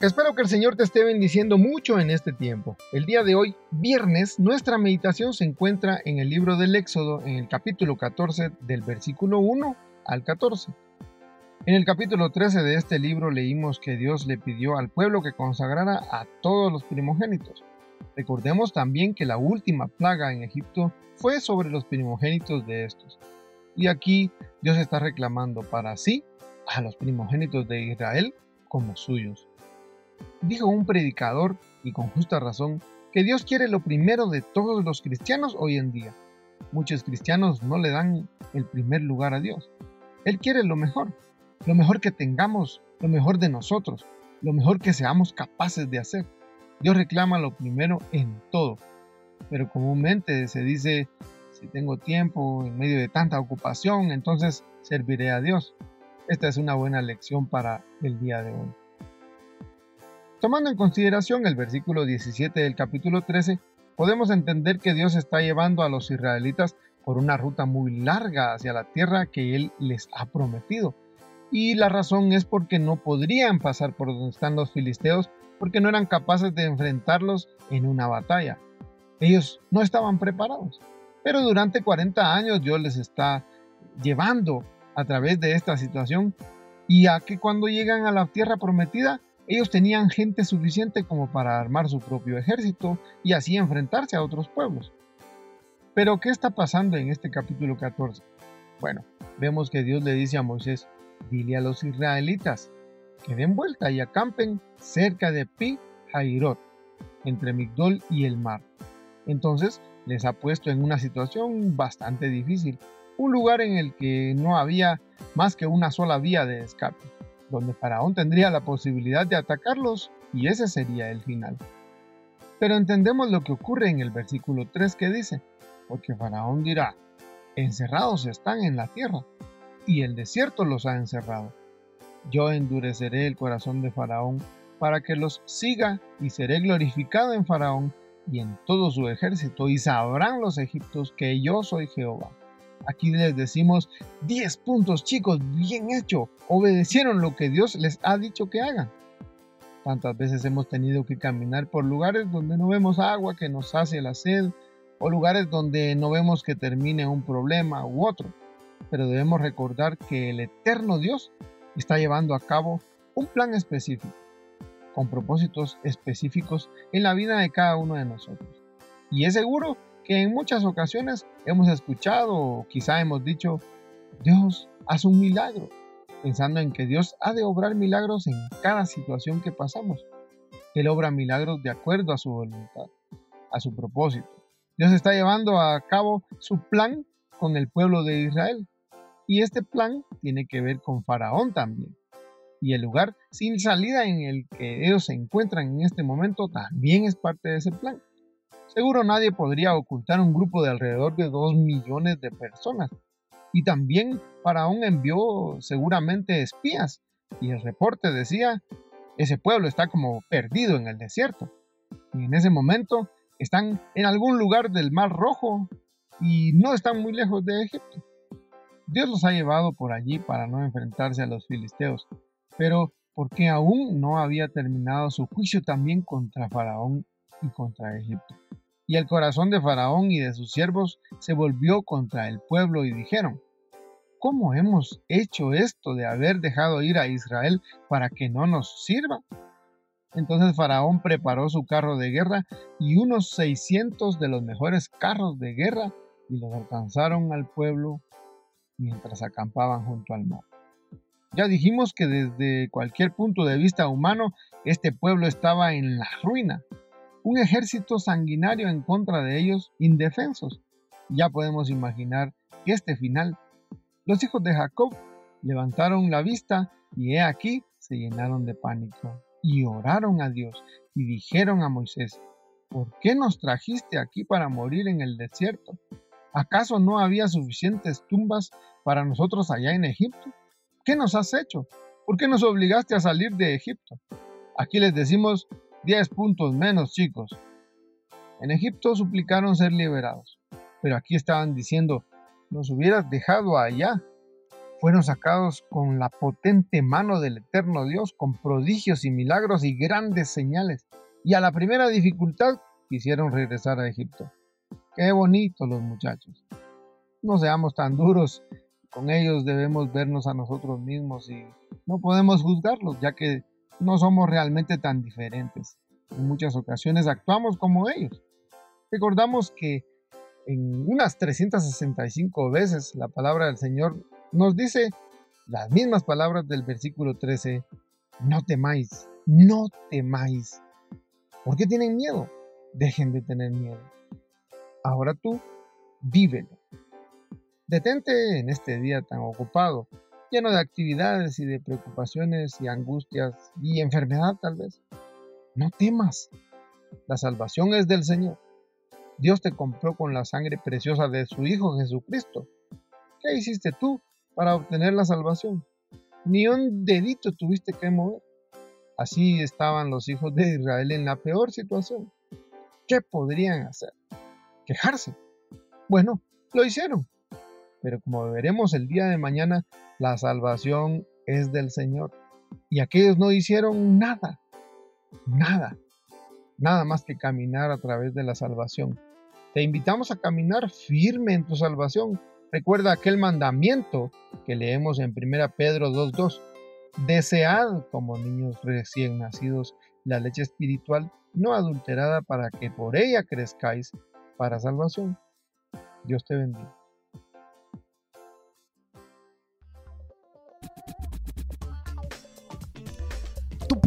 Espero que el Señor te esté bendiciendo mucho en este tiempo. El día de hoy, viernes, nuestra meditación se encuentra en el libro del Éxodo, en el capítulo 14, del versículo 1 al 14. En el capítulo 13 de este libro leímos que Dios le pidió al pueblo que consagrara a todos los primogénitos. Recordemos también que la última plaga en Egipto fue sobre los primogénitos de estos. Y aquí Dios está reclamando para sí a los primogénitos de Israel como suyos. Dijo un predicador, y con justa razón, que Dios quiere lo primero de todos los cristianos hoy en día. Muchos cristianos no le dan el primer lugar a Dios. Él quiere lo mejor, lo mejor que tengamos, lo mejor de nosotros, lo mejor que seamos capaces de hacer. Dios reclama lo primero en todo. Pero comúnmente se dice, si tengo tiempo en medio de tanta ocupación, entonces serviré a Dios. Esta es una buena lección para el día de hoy. Tomando en consideración el versículo 17 del capítulo 13, podemos entender que Dios está llevando a los israelitas por una ruta muy larga hacia la tierra que Él les ha prometido. Y la razón es porque no podrían pasar por donde están los filisteos porque no eran capaces de enfrentarlos en una batalla. Ellos no estaban preparados. Pero durante 40 años Dios les está llevando a través de esta situación y a que cuando llegan a la tierra prometida ellos tenían gente suficiente como para armar su propio ejército y así enfrentarse a otros pueblos. Pero, ¿qué está pasando en este capítulo 14? Bueno, vemos que Dios le dice a Moisés, dile a los israelitas que den vuelta y acampen cerca de Pi Jairot, entre Migdol y el mar. Entonces les ha puesto en una situación bastante difícil, un lugar en el que no había más que una sola vía de escape donde Faraón tendría la posibilidad de atacarlos y ese sería el final. Pero entendemos lo que ocurre en el versículo 3 que dice, porque Faraón dirá, encerrados están en la tierra, y el desierto los ha encerrado. Yo endureceré el corazón de Faraón para que los siga y seré glorificado en Faraón y en todo su ejército, y sabrán los egipcios que yo soy Jehová. Aquí les decimos 10 puntos, chicos, bien hecho. Obedecieron lo que Dios les ha dicho que hagan. Tantas veces hemos tenido que caminar por lugares donde no vemos agua que nos hace la sed, o lugares donde no vemos que termine un problema u otro. Pero debemos recordar que el eterno Dios está llevando a cabo un plan específico, con propósitos específicos en la vida de cada uno de nosotros. Y es seguro que en muchas ocasiones hemos escuchado o quizá hemos dicho, Dios, haz un milagro, pensando en que Dios ha de obrar milagros en cada situación que pasamos. Él obra milagros de acuerdo a su voluntad, a su propósito. Dios está llevando a cabo su plan con el pueblo de Israel. Y este plan tiene que ver con Faraón también. Y el lugar sin salida en el que ellos se encuentran en este momento también es parte de ese plan. Seguro nadie podría ocultar un grupo de alrededor de 2 millones de personas. Y también Faraón envió seguramente espías y el reporte decía, ese pueblo está como perdido en el desierto. Y en ese momento están en algún lugar del Mar Rojo y no están muy lejos de Egipto. Dios los ha llevado por allí para no enfrentarse a los filisteos, pero porque aún no había terminado su juicio también contra Faraón y contra Egipto. Y el corazón de Faraón y de sus siervos se volvió contra el pueblo y dijeron, ¿cómo hemos hecho esto de haber dejado ir a Israel para que no nos sirva? Entonces Faraón preparó su carro de guerra y unos 600 de los mejores carros de guerra y los alcanzaron al pueblo mientras acampaban junto al mar. Ya dijimos que desde cualquier punto de vista humano este pueblo estaba en la ruina, un ejército sanguinario en contra de ellos, indefensos. Ya podemos imaginar este final, los hijos de Jacob levantaron la vista y he aquí se llenaron de pánico. y oraron a Dios y dijeron a Moisés, ¿por qué nos trajiste aquí para morir en el desierto? ¿Acaso no había suficientes tumbas para nosotros allá en Egipto? ¿Qué nos has hecho? ¿Por qué nos obligaste a salir de Egipto? Aquí les decimos 10 puntos menos, chicos. En Egipto suplicaron ser liberados, pero aquí estaban diciendo, nos hubieras dejado allá. Fueron sacados con la potente mano del eterno Dios, con prodigios y milagros y grandes señales. Y a la primera dificultad quisieron regresar a Egipto. Qué bonitos los muchachos. No seamos tan duros. Con ellos debemos vernos a nosotros mismos y no podemos juzgarlos, ya que no somos realmente tan diferentes. En muchas ocasiones actuamos como ellos. Recordamos que en unas 365 veces la palabra del Señor nos dice las mismas palabras del versículo 13, no temáis, no temáis. ¿Por qué tienen miedo? Dejen de tener miedo. Ahora tú, vívelo. Detente en este día tan ocupado, lleno de actividades y de preocupaciones y angustias y enfermedad tal vez. No temas. La salvación es del Señor. Dios te compró con la sangre preciosa de su Hijo Jesucristo. ¿Qué hiciste tú para obtener la salvación? Ni un dedito tuviste que mover. Así estaban los hijos de Israel en la peor situación. ¿Qué podrían hacer? ¿Quejarse? Bueno, lo hicieron. Pero como veremos el día de mañana, la salvación es del Señor. Y aquellos no hicieron nada. Nada. Nada más que caminar a través de la salvación. Te invitamos a caminar firme en tu salvación. Recuerda aquel mandamiento que leemos en 1 Pedro 2.2. Desead como niños recién nacidos la leche espiritual no adulterada para que por ella crezcáis para salvación. Dios te bendiga.